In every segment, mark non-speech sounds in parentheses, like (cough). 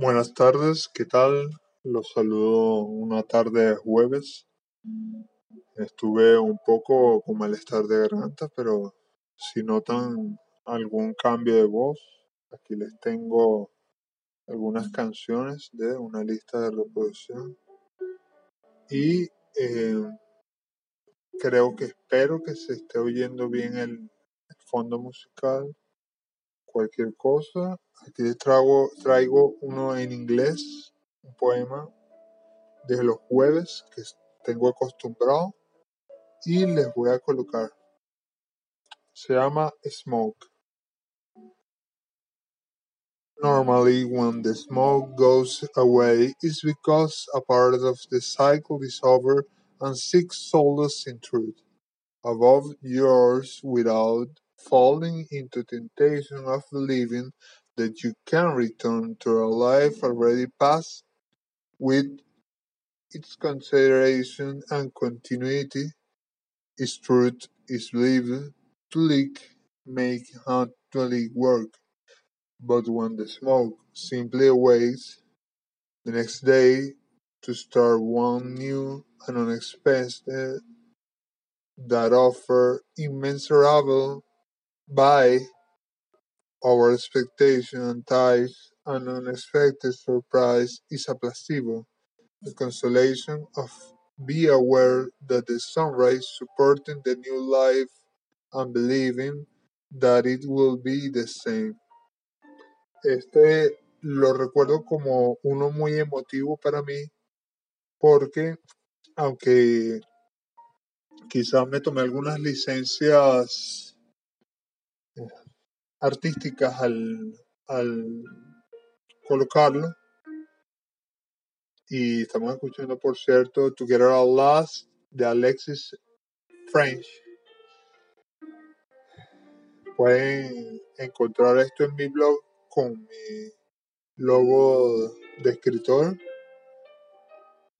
Buenas tardes, ¿qué tal? Los saludo una tarde de jueves. Estuve un poco con malestar de garganta, pero si notan algún cambio de voz, aquí les tengo algunas canciones de una lista de reproducción. Y eh, creo que espero que se esté oyendo bien el fondo musical. Cualquier cosa, aquí les traigo, traigo uno en inglés, un poema de los jueves que tengo acostumbrado y les voy a colocar. Se llama Smoke. Normally, when the smoke goes away, it's because a part of the cycle is over and seeks solace in truth. Above yours, without falling into temptation of believing that you can return to a life already past with its consideration and continuity, its truth is believed to leak, make actually work. But when the smoke simply awaits the next day to start one new and unexpected that offer immeasurable by our expectation and ties an unexpected surprise is a placebo, the consolation of be aware that the sunrise supporting the new life and believing that it will be the same. Este lo recuerdo como uno muy emotivo para mí porque aunque quizás me tomé algunas licencias artísticas al, al colocarlo. Y estamos escuchando, por cierto, Together at Last de Alexis French. Pueden encontrar esto en mi blog con mi logo de escritor.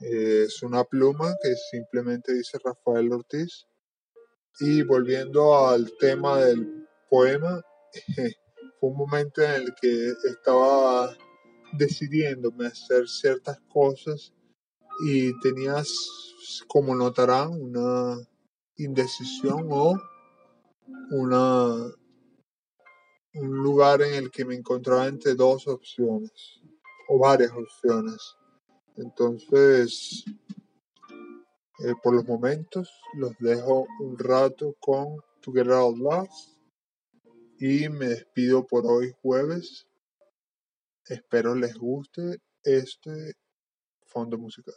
Es una pluma que simplemente dice Rafael Ortiz. Y volviendo al tema del poema, (laughs) fue un momento en el que estaba decidiéndome hacer ciertas cosas y tenías, como notarán, una indecisión o una un lugar en el que me encontraba entre dos opciones o varias opciones. Entonces, eh, por los momentos, los dejo un rato con Together Out Last y me despido por hoy jueves. Espero les guste este fondo musical.